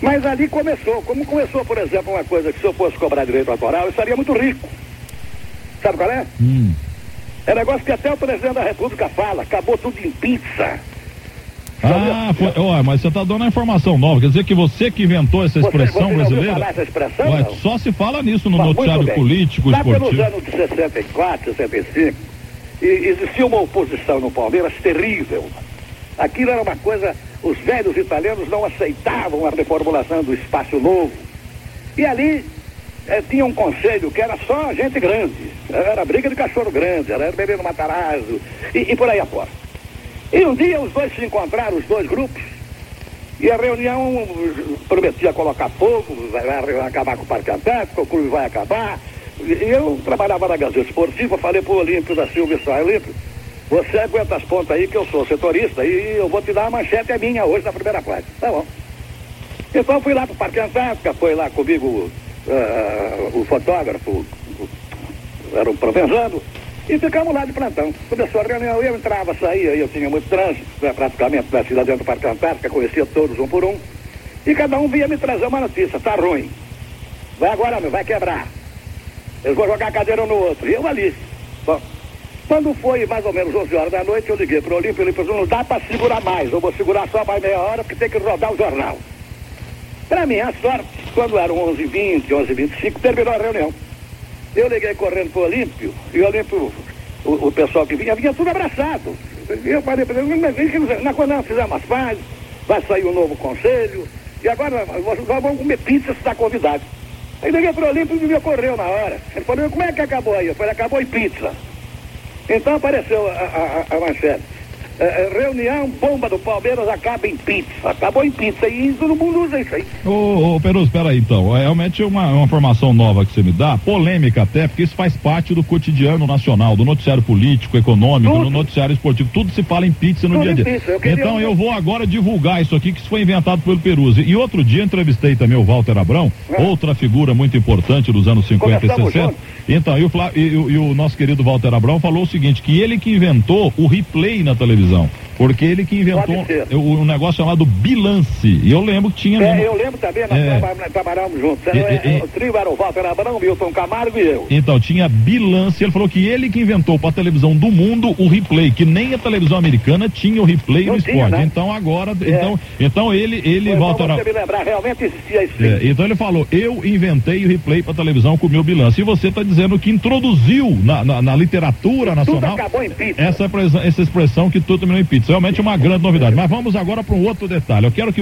Mas ali começou. Como começou, por exemplo, uma coisa que se eu fosse cobrar direito autoral, eu estaria muito rico. Sabe qual é? Hum. É negócio que até o presidente da República fala, acabou tudo em pizza. Ah, foi, ó, mas você tá dando uma informação nova. Quer dizer que você que inventou essa Você- expressão você ouviu brasileira? essa expressão, Ué, só se fala nisso no Mas, noticiário político, Lá esportivo. pelos anos de 64, 65, e- existia uma oposição no Palmeiras terrível. Aquilo era uma coisa, os velhos italianos não aceitavam a reformulação do espaço novo. E ali eh, tinha um conselho que era só gente grande. Era briga de cachorro grande, era bebê no Matarazzo e, e por aí afora. E um dia os dois se encontraram, os dois grupos, e a reunião prometia colocar fogo, vai, acabar com o Parque Antártico, o clube vai acabar. E eu trabalhava na Gazeta Esportiva, falei pro Olímpio da Silva e Olímpio, você aguenta as pontas aí que eu sou setorista e eu vou te dar a manchete, é minha hoje na primeira parte. Tá bom. Então fui lá pro Parque Antártica, foi lá comigo ah, o fotógrafo, o- era o Provenzano, e ficamos lá de plantão. Começou a reunião, eu entrava, saía, eu tinha muito trânsito, né, praticamente da cidade dentro do Parque Antártica, conhecia todos um por um, e cada um vinha me trazer uma notícia, tá ruim. Vai agora, meu, vai quebrar. Eles vão jogar a cadeira um no outro. E eu ali. Bom, quando foi mais ou menos 11 horas da noite, eu liguei pro Olímpio, ele falou, não dá para segurar mais, eu vou segurar só mais meia hora, porque tem que rodar o jornal. Para minha sorte, quando eram 11h20, 11h25, terminou a reunião. Eu liguei correndo pro Olímpio, e o Olímpio, o, o pessoal que vinha, vinha tudo abraçado. Eu falei para ele, mas na quando nós fizemos as pazes, vai sair um novo conselho, e agora nós vamos comer pizza se está convidado. Aí liguei pro Olímpio e me ocorreu na hora. Ele falou, como é que acabou aí? Eu falei, acabou em pizza. Então apareceu a, a- a- manchete. É, é, reunião bomba do Palmeiras acaba em pizza. Acabou em pizza. E todo mundo usa isso aí. Ô, ô Peruso, peraí então. É realmente uma, uma informação nova que você me dá, polêmica até, porque isso faz parte do cotidiano nacional, do noticiário político, econômico, Tudo. do noticiário esportivo. Tudo se fala em pizza no Tudo dia a dia. pizza. Eu Então um- eu vou agora divulgar isso aqui, que isso foi inventado pelo Peruso. E outro dia entrevistei também o Walter Abrão, É. outra figura muito importante dos anos 50 e Conversamos 60. juntos. Então, e o, Flá- e- e o- e o nosso querido Walter Abrão falou o seguinte, que ele que inventou o replay na televisão. Porque ele que inventou o, um negócio chamado bilance. E eu lembro que tinha mesmo. É, eu lembro também, nós É. traba- nós trabalhamos juntos. E- É, e- o trio era o Walter Abrão, Milton Camargo e eu. Então, tinha bilance. Ele falou que ele que inventou para a televisão do mundo o replay, que nem a televisão americana tinha o replay Não no tinha, esporte. né? Então, agora. É. Então, então ele, ele Foi você me lembrar, realmente existia isso. É, então ele falou, eu inventei o replay para televisão com o meu bilance. E você está dizendo que introduziu na, na, na literatura Tudo nacional acabou em pizza. essa, expressão- essa expressão que tudo terminou em pizza. Realmente uma grande novidade. Mas vamos agora para um outro detalhe. Eu quero que